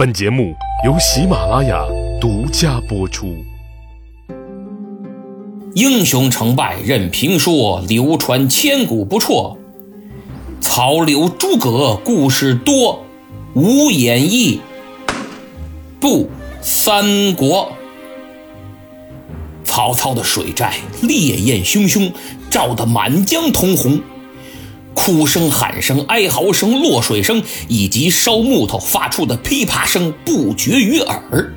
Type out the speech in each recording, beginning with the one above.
本节目由喜马拉雅独家播出。英雄成败任评说，流传千古不辍。曹刘诸葛故事多，无演义不三国。曹操的水寨烈焰汹汹，照得满江通红。哭声、喊声、哀嚎声、落水声，以及烧木头发出的噼啪声不绝于耳。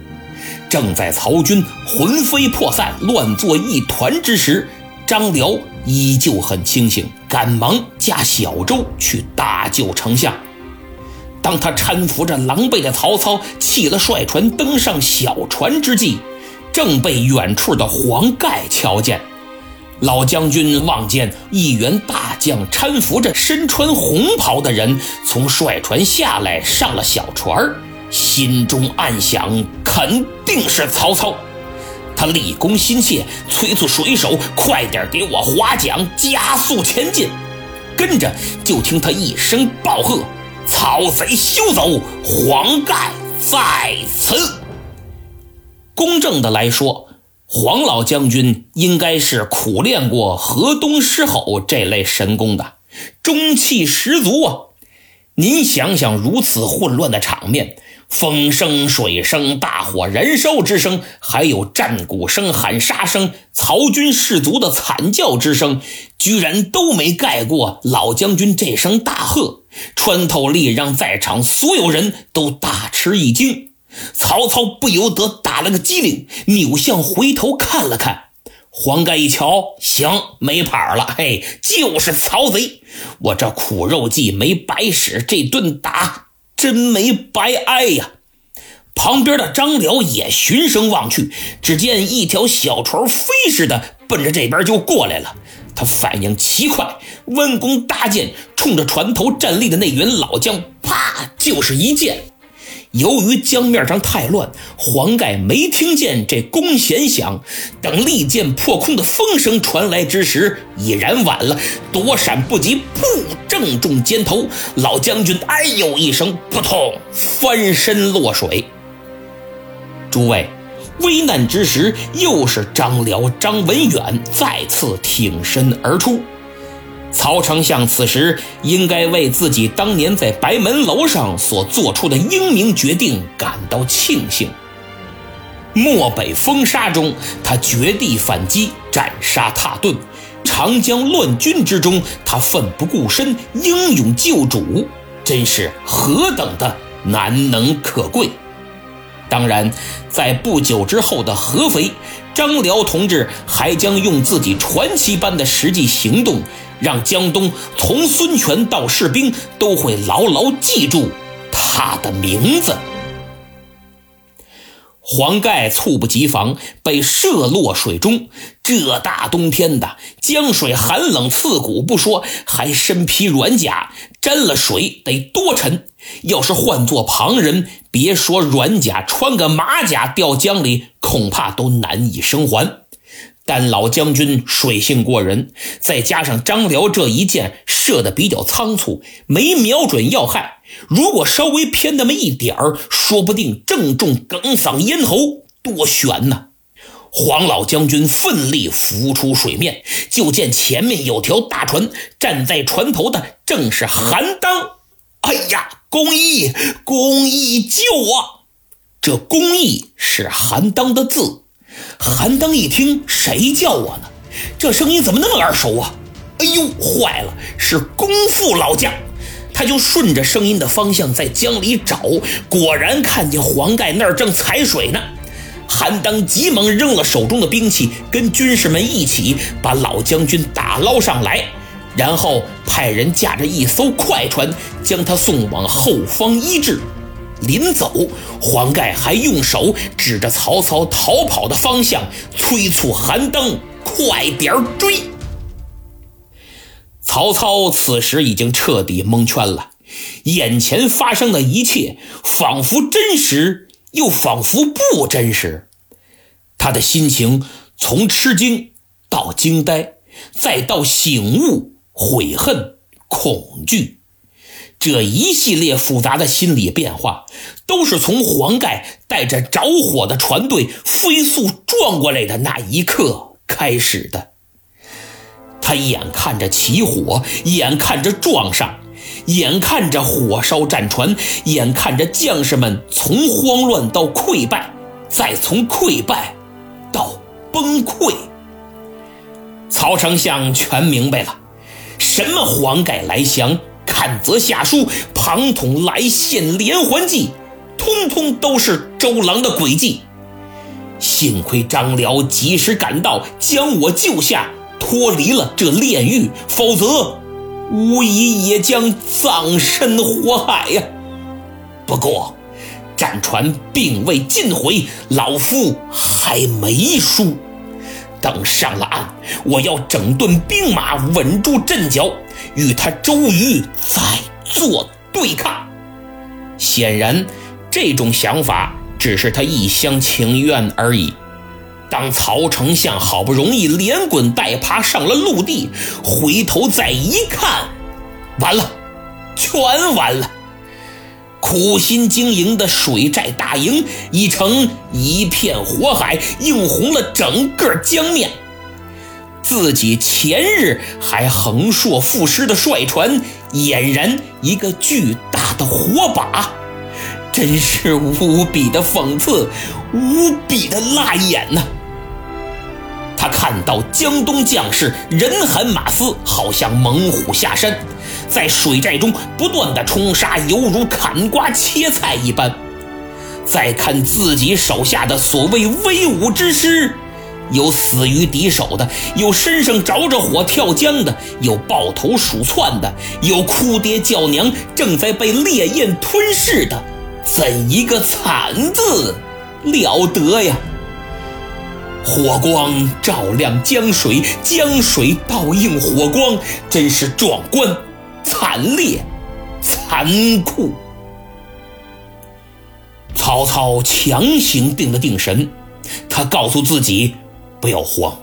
正在曹军魂飞魄散、乱作一团之时，张辽依旧很清醒，赶忙驾小舟去搭救丞相。当他搀扶着狼狈的曹操弃了帅船，登上小船之际，正被远处的黄盖瞧见。老将军望见一员大将搀扶着身穿红袍的人从帅船下来，上了小船心中暗想：肯定是曹操。他立功心切，催促水手快点给我划桨，加速前进。跟着就听他一声暴喝：“曹贼休走，黄盖在此！”公正的来说。黄老将军应该是苦练过河东狮吼这类神功的，中气十足啊！您想想，如此混乱的场面，风声、水声、大火燃烧之声，还有战鼓声、喊杀声、曹军士卒的惨叫之声，居然都没盖过老将军这声大喝，穿透力让在场所有人都大吃一惊。曹操不由得打了个激灵，扭向回头看了看，黄盖一瞧，行，没跑了，嘿，就是曹贼，我这苦肉计没白使，这顿打真没白挨呀。旁边的张辽也循声望去，只见一条小船飞似的奔着这边就过来了，他反应奇快，弯弓搭箭，冲着船头站立的那员老将，啪就是一箭。由于江面上太乱，黄盖没听见这弓弦响。等利箭破空的风声传来之时，已然晚了。躲闪不及，噗，正中肩头。老将军哎呦一声，扑通，翻身落水。诸位，危难之时，又是张辽、张文远再次挺身而出。曹丞相此时应该为自己当年在白门楼上所做出的英明决定感到庆幸。漠北风沙中，他绝地反击，斩杀踏顿；长江乱军之中，他奋不顾身，英勇救主，真是何等的难能可贵！当然，在不久之后的合肥，张辽同志还将用自己传奇般的实际行动。让江东从孙权到士兵都会牢牢记住他的名字。黄盖猝不及防被射落水中，这大冬天的江水寒冷刺骨不说，还身披软甲，沾了水得多沉。要是换做旁人，别说软甲，穿个马甲掉江里，恐怕都难以生还。但老将军水性过人，再加上张辽这一箭射的比较仓促，没瞄准要害。如果稍微偏那么一点儿，说不定正中哽嗓咽喉，多悬呐！黄老将军奋力浮出水面，就见前面有条大船，站在船头的正是韩当。哎呀，公义，公义救我！这公义是韩当的字。韩当一听，谁叫我呢？这声音怎么那么耳熟啊？哎呦，坏了，是公父老将！他就顺着声音的方向在江里找，果然看见黄盖那儿正踩水呢。韩当急忙扔了手中的兵器，跟军士们一起把老将军打捞上来，然后派人驾着一艘快船将他送往后方医治。临走，黄盖还用手指着曹操逃跑的方向，催促韩登快点追。曹操此时已经彻底蒙圈了，眼前发生的一切仿佛真实，又仿佛不真实。他的心情从吃惊到惊呆，再到醒悟、悔恨、恐惧。这一系列复杂的心理变化，都是从黄盖带着着火的船队飞速撞过来的那一刻开始的。他眼看着起火，眼看着撞上，眼看着火烧战船，眼看着将士们从慌乱到溃败，再从溃败到崩溃。曹丞相全明白了，什么黄盖来降。看则下书，庞统来献连环计，通通都是周郎的诡计。幸亏张辽及时赶到，将我救下，脱离了这炼狱，否则无疑也将葬身火海呀。不过，战船并未尽毁，老夫还没输。等上了岸，我要整顿兵马，稳住阵脚。与他周瑜再做对抗，显然这种想法只是他一厢情愿而已。当曹丞相好不容易连滚带爬上了陆地，回头再一看，完了，全完了！苦心经营的水寨大营已成一片火海，映红了整个江面。自己前日还横槊赋诗的帅船，俨然一个巨大的火把，真是无比的讽刺，无比的辣眼呐！他看到江东将士人喊马嘶，好像猛虎下山，在水寨中不断的冲杀，犹如砍瓜切菜一般。再看自己手下的所谓威武之师。有死于敌手的，有身上着着火跳江的，有抱头鼠窜的，有哭爹叫娘正在被烈焰吞噬的，怎一个惨字了得呀！火光照亮江水，江水倒映火光，真是壮观、惨烈、残酷。曹操强行定了定神，他告诉自己。不要慌，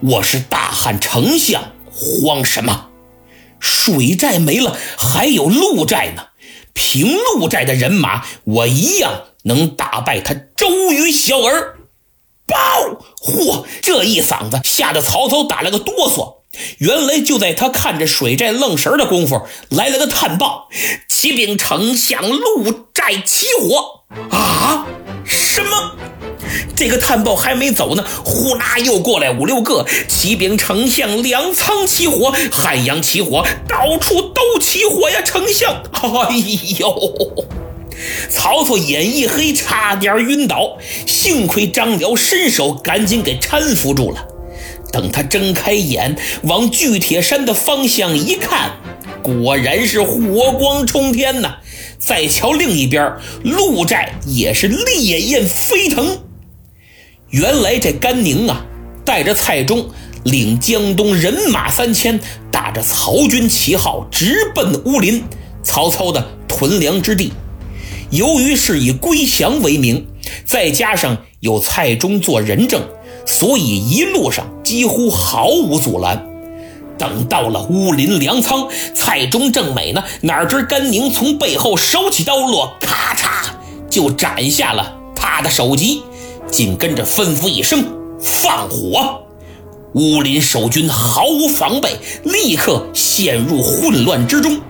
我是大汉丞相，慌什么？水寨没了，还有陆寨呢。凭陆寨的人马，我一样能打败他周瑜小儿。报！嚯！这一嗓子吓得曹操打了个哆嗦。原来就在他看着水寨愣神的功夫，来了个探报：启禀丞相，陆寨起火！啊？什么？这个探报还没走呢，呼啦又过来五六个骑兵丞相，粮仓起火，汉阳起火，到处都起火呀！丞相，哎呦！曹操眼一黑，差点晕倒，幸亏张辽伸手赶紧给搀扶住了。等他睁开眼，往巨铁山的方向一看，果然是火光冲天呐！再瞧另一边，陆寨也是烈焰飞腾。原来这甘宁啊，带着蔡中，领江东人马三千，打着曹军旗号，直奔乌林，曹操的屯粮之地。由于是以归降为名，再加上有蔡中做人证，所以一路上几乎毫无阻拦。等到了乌林粮仓，蔡中正美呢，哪知甘宁从背后手起刀落，咔嚓就斩下了他的首级。紧跟着吩咐一声放火，乌林守军毫无防备，立刻陷入混乱之中。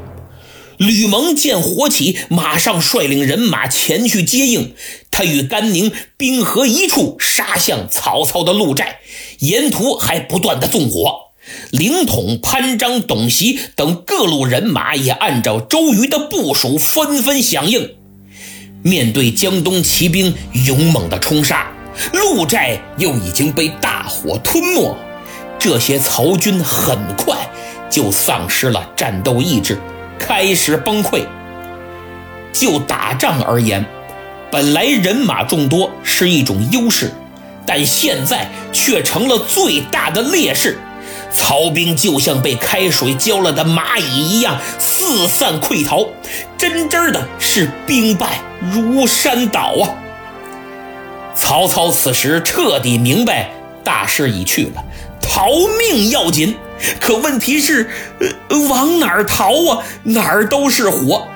吕蒙见火起，马上率领人马前去接应。他与甘宁兵合一处，杀向曹操的鹿寨，沿途还不断的纵火。凌统、潘璋、董袭等各路人马也按照周瑜的部署，纷纷响应。面对江东骑兵勇猛的冲杀，陆寨又已经被大火吞没，这些曹军很快就丧失了战斗意志，开始崩溃。就打仗而言，本来人马众多是一种优势，但现在却成了最大的劣势。曹兵就像被开水浇了的蚂蚁一样四散溃逃，真真的是兵败如山倒啊！曹操此时彻底明白大势已去了，逃命要紧。可问题是，呃，往哪儿逃啊？哪儿都是火。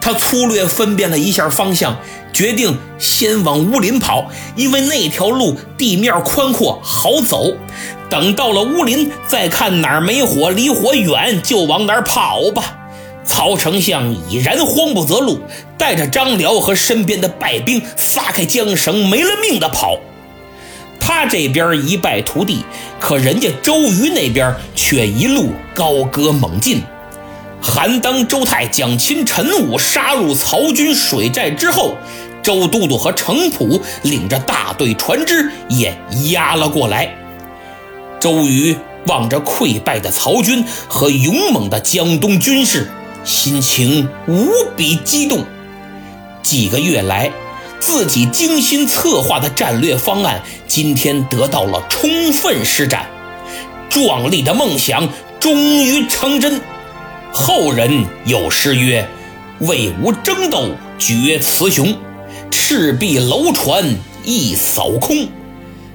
他粗略分辨了一下方向，决定先往乌林跑，因为那条路地面宽阔，好走。等到了乌林，再看哪儿没火，离火远，就往哪儿跑吧。曹丞相已然慌不择路，带着张辽和身边的败兵撒开缰绳，没了命的跑。他这边一败涂地，可人家周瑜那边却一路高歌猛进。韩当、周泰、蒋钦、陈武杀入曹军水寨之后，周都督和程普领着大队船只也压了过来。周瑜望着溃败的曹军和勇猛的江东军士，心情无比激动。几个月来，自己精心策划的战略方案，今天得到了充分施展，壮丽的梦想终于成真。后人有诗曰：“魏吴争斗决雌雄，赤壁楼船一扫空，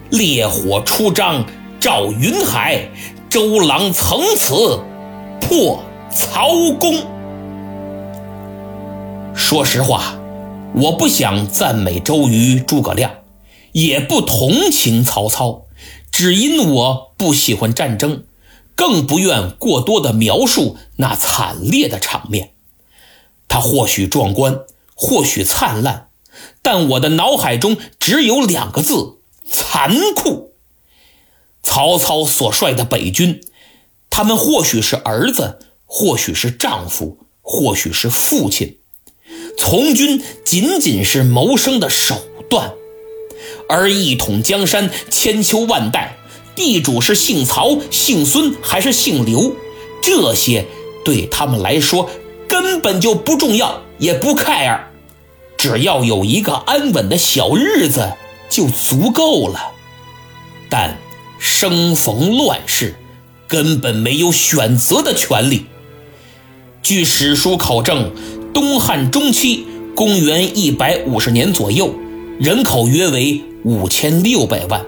烈火出张。”照云海，周郎从此破曹公。说实话，我不想赞美周瑜、诸葛亮，也不同情曹操，只因我不喜欢战争，更不愿过多的描述那惨烈的场面。它或许壮观，或许灿烂，但我的脑海中只有两个字：残酷。曹操所率的北军，他们或许是儿子，或许是丈夫，或许是父亲。从军仅仅是谋生的手段，而一统江山千秋万代，地主是姓曹、姓孙还是姓刘，这些对他们来说根本就不重要，也不 care。只要有一个安稳的小日子就足够了。但。生逢乱世，根本没有选择的权利。据史书考证，东汉中期（公元一百五十年左右），人口约为五千六百万；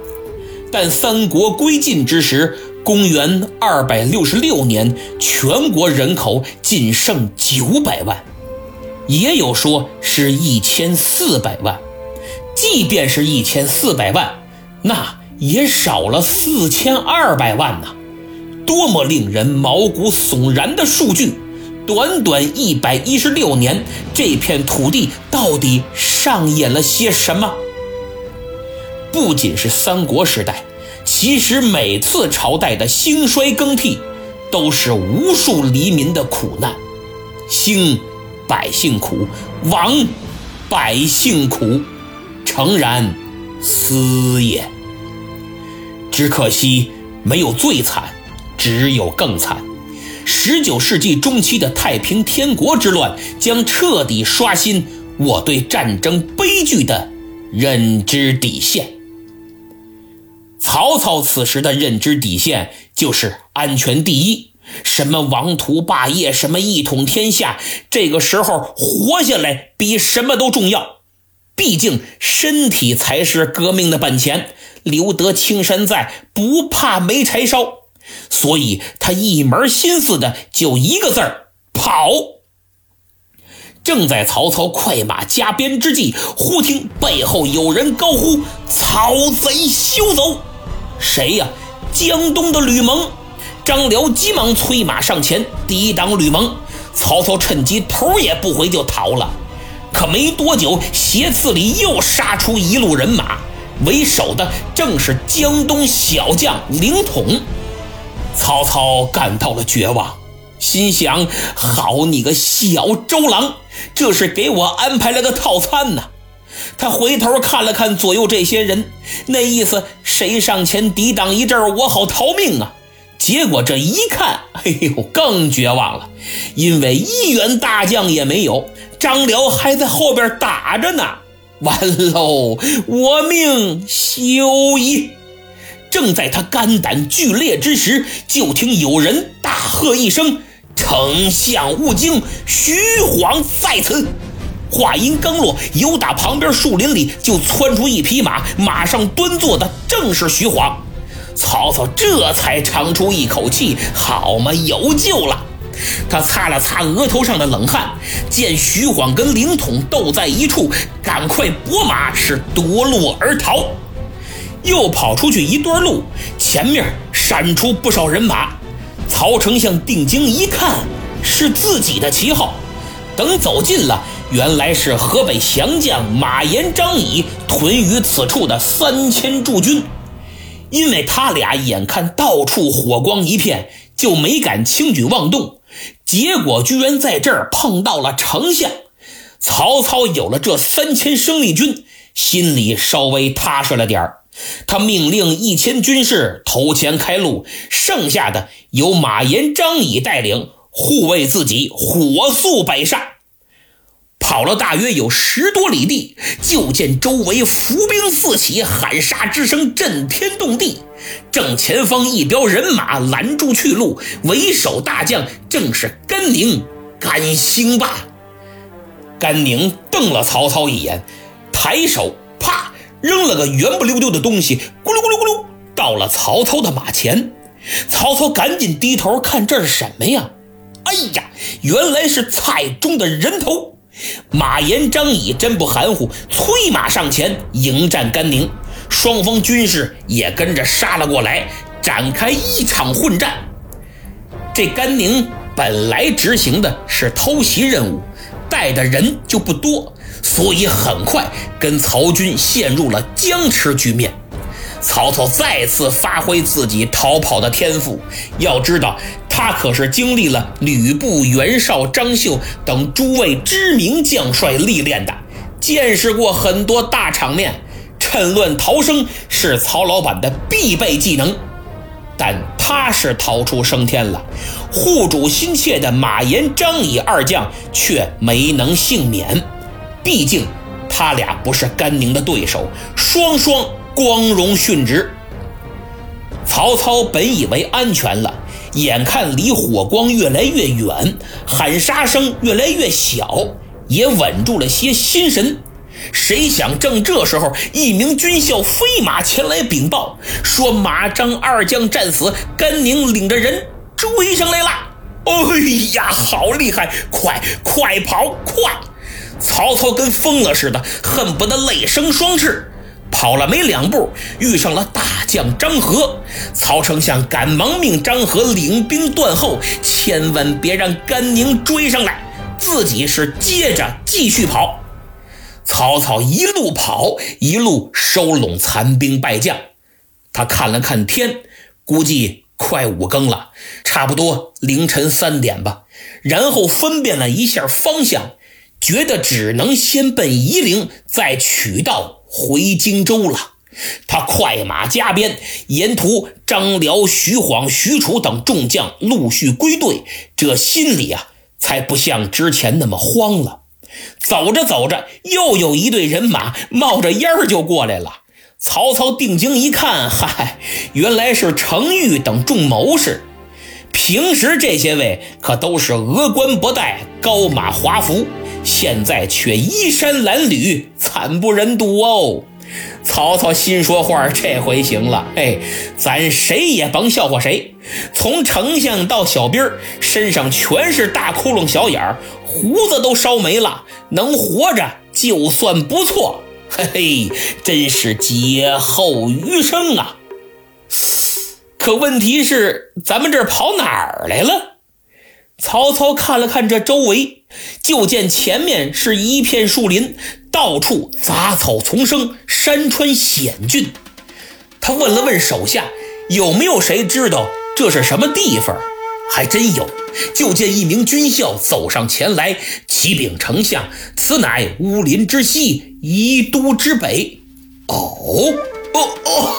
但三国归晋之时（公元二百六十六年），全国人口仅剩九百万，也有说是一千四百万。即便是一千四百万，那……也少了四千二百万呢，多么令人毛骨悚然的数据！短短一百一十六年，这片土地到底上演了些什么？不仅是三国时代，其实每次朝代的兴衰更替，都是无数黎民的苦难。兴，百姓苦；亡，百姓苦。诚然，斯也。只可惜没有最惨，只有更惨。十九世纪中期的太平天国之乱将彻底刷新我对战争悲剧的认知底线。曹操此时的认知底线就是安全第一，什么王图霸业，什么一统天下，这个时候活下来比什么都重要。毕竟身体才是革命的本钱。留得青山在，不怕没柴烧，所以他一门心思的就一个字儿跑。正在曹操快马加鞭之际，忽听背后有人高呼：“曹贼休走！”谁呀？江东的吕蒙。张辽急忙催马上前抵挡吕蒙，曹操趁机头也不回就逃了。可没多久，斜刺里又杀出一路人马。为首的正是江东小将凌统，曹操感到了绝望，心想：好你个小周郎，这是给我安排了个套餐呢。他回头看了看左右这些人，那意思谁上前抵挡一阵，我好逃命啊。结果这一看，哎呦，更绝望了，因为一员大将也没有，张辽还在后边打着呢。完喽！我命休矣！正在他肝胆俱裂之时，就听有人大喝一声：“丞相勿惊，徐晃在此！”话音刚落，由打旁边树林里就窜出一匹马，马上端坐的正是徐晃。曹操这才长出一口气，好嘛，有救了！他擦了擦额头上的冷汗，见徐晃跟凌统斗在一处，赶快拨马是夺路而逃。又跑出去一段路，前面闪出不少人马。曹丞相定睛一看，是自己的旗号。等走近了，原来是河北降将马延、张仪屯于此处的三千驻军。因为他俩眼看到处火光一片，就没敢轻举妄动。结果居然在这儿碰到了丞相。曹操有了这三千生力军，心里稍微踏实了点儿。他命令一千军士头前开路，剩下的由马延、张仪带领护卫自己，火速北上。跑了大约有十多里地，就见周围伏兵四起，喊杀之声震天动地。正前方一彪人马拦住去路，为首大将正是甘宁、甘兴霸。甘宁瞪了曹操一眼，抬手啪。扔了个圆不溜丢的东西，咕噜咕噜咕噜，到了曹操的马前。曹操赶紧低头看，这是什么呀？哎呀，原来是蔡中的人头。马延、张仪真不含糊，催马上前迎战甘宁。双方军士也跟着杀了过来，展开一场混战。这甘宁本来执行的是偷袭任务，带的人就不多。所以很快跟曹军陷入了僵持局面。曹操再次发挥自己逃跑的天赋。要知道，他可是经历了吕布、袁绍、张绣等诸位知名将帅历练的，见识过很多大场面。趁乱逃生是曹老板的必备技能。但他是逃出升天了，护主心切的马延、张仪二将却没能幸免。毕竟，他俩不是甘宁的对手，双双光荣殉职。曹操本以为安全了，眼看离火光越来越远，喊杀声越来越小，也稳住了些心神。谁想正这时候，一名军校飞马前来禀报，说马张二将战死，甘宁领着人追上来了。哎呀，好厉害！快快跑，快！曹操跟疯了似的，恨不得泪生双翅。跑了没两步，遇上了大将张合。曹丞相赶忙命张合领兵断后，千万别让甘宁追上来。自己是接着继续跑。曹操一路跑，一路收拢残兵败将。他看了看天，估计快五更了，差不多凌晨三点吧。然后分辨了一下方向。觉得只能先奔夷陵，再取道回荆州了。他快马加鞭，沿途张辽、徐晃、许褚等众将陆续归队，这心里啊才不像之前那么慌了。走着走着，又有一队人马冒着烟儿就过来了。曹操定睛一看，嗨，原来是程昱等众谋士。平时这些位可都是峨冠博带、高马华服。现在却衣衫褴褛，惨不忍睹哦！曹操心说话，这回行了，嘿，咱谁也甭笑话谁。从丞相到小兵身上全是大窟窿、小眼儿，胡子都烧没了，能活着就算不错。嘿嘿，真是劫后余生啊！可问题是，咱们这跑哪儿来了？曹操看了看这周围，就见前面是一片树林，到处杂草丛生，山川险峻。他问了问手下，有没有谁知道这是什么地方？还真有，就见一名军校走上前来，启禀丞相：“此乃乌林之西，夷都之北。”哦哦哦！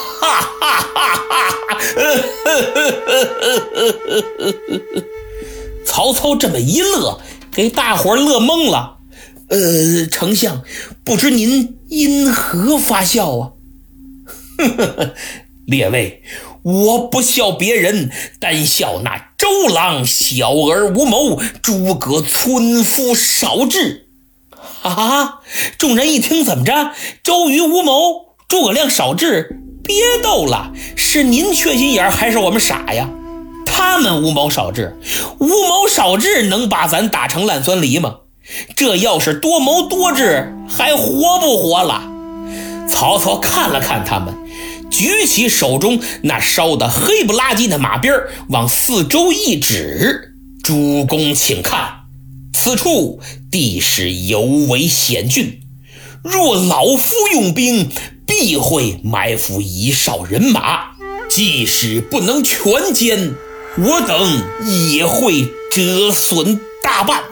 曹操这么一乐，给大伙乐懵了。呃，丞相，不知您因何发笑啊？列位，我不笑别人，单笑那周郎小儿无谋，诸葛村夫少智。啊！众人一听，怎么着？周瑜无谋，诸葛亮少智，别逗了，是您缺心眼还是我们傻呀？他们无谋少智，无谋少智能把咱打成烂酸梨吗？这要是多谋多智，还活不活了？曹操看了看他们，举起手中那烧得黑不拉几的马鞭往四周一指：“主公，请看，此处地势尤为险峻，若老夫用兵，必会埋伏一哨人马，即使不能全歼。”我等也会折损大半。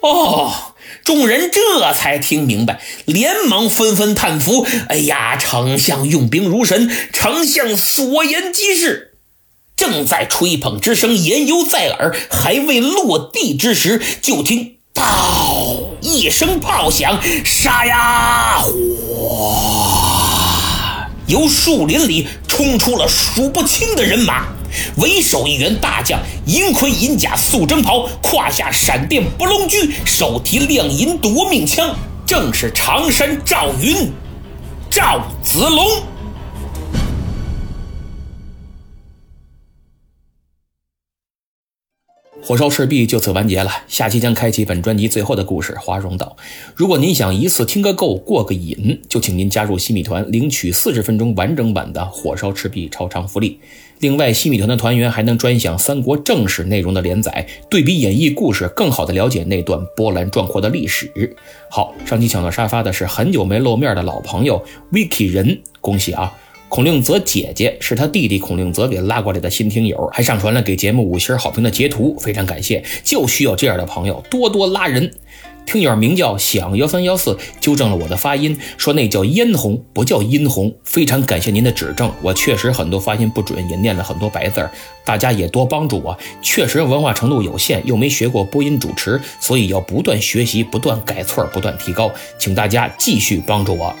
哦，众人这才听明白，连忙纷纷叹服。哎呀，丞相用兵如神，丞相所言极是。正在吹捧之声言犹在耳，还未落地之时，就听“嗷”一声炮响，杀呀！哗，由树林里冲出了数不清的人马。为首一员大将，银盔银甲素征袍，胯下闪电不龙驹，手提亮银夺命枪，正是常山赵云，赵子龙。火烧赤壁就此完结了，下期将开启本专辑最后的故事——华容道。如果您想一次听个够、过个瘾，就请您加入西米团，领取四十分钟完整版的《火烧赤壁》超长福利。另外，西米团的团员还能专享三国正史内容的连载，对比演绎故事，更好的了解那段波澜壮阔的历史。好，上期抢到沙发的是很久没露面的老朋友 Vicky 人，恭喜啊！孔令泽姐姐是他弟弟孔令泽给拉过来的新听友，还上传了给节目五星好评的截图，非常感谢！就需要这样的朋友多多拉人。听友名叫响幺三幺四纠正了我的发音，说那叫嫣红，不叫殷红。非常感谢您的指正，我确实很多发音不准，也念了很多白字儿，大家也多帮助我。确实文化程度有限，又没学过播音主持，所以要不断学习，不断改错，不断提高，请大家继续帮助我。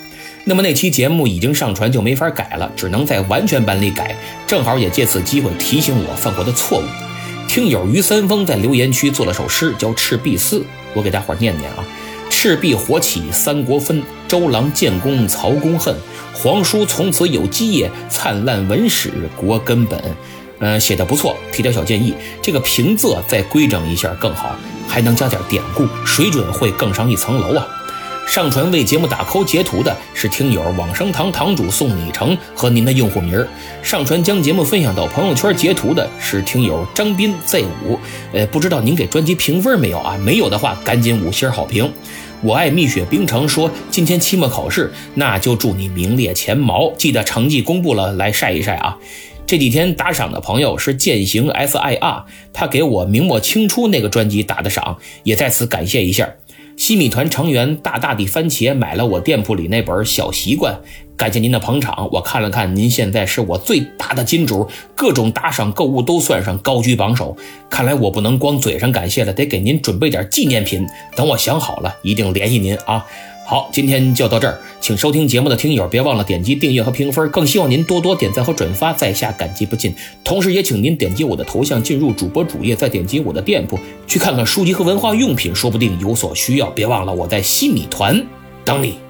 那么那期节目已经上传，就没法改了，只能在完全版里改。正好也借此机会提醒我犯过的错误。听友于三丰在留言区做了首诗，叫《赤壁思》，我给大伙念念啊：赤壁火起三国分，周郎建功曹公恨，皇叔从此有基业，灿烂文史国根本。嗯，写的不错，提点小建议，这个平仄再规整一下更好，还能加点典故，水准会更上一层楼啊。上传为节目打 call 截图的是听友往生堂堂主宋礼成和您的用户名上传将节目分享到朋友圈截图的是听友张斌 Z 五，呃，不知道您给专辑评分没有啊？没有的话，赶紧五星好评。我爱蜜雪冰城说今天期末考试，那就祝你名列前茅。记得成绩公布了来晒一晒啊。这几天打赏的朋友是践行 SIR，他给我明末清初那个专辑打的赏，也在此感谢一下。西米团成员大大的番茄买了我店铺里那本小习惯，感谢您的捧场。我看了看，您现在是我最大的金主，各种打赏购物都算上，高居榜首。看来我不能光嘴上感谢了，得给您准备点纪念品。等我想好了，一定联系您啊。好，今天就到这儿，请收听节目的听友别忘了点击订阅和评分，更希望您多多点赞和转发，在下感激不尽。同时，也请您点击我的头像进入主播主页，再点击我的店铺去看看书籍和文化用品，说不定有所需要。别忘了我在西米团等你。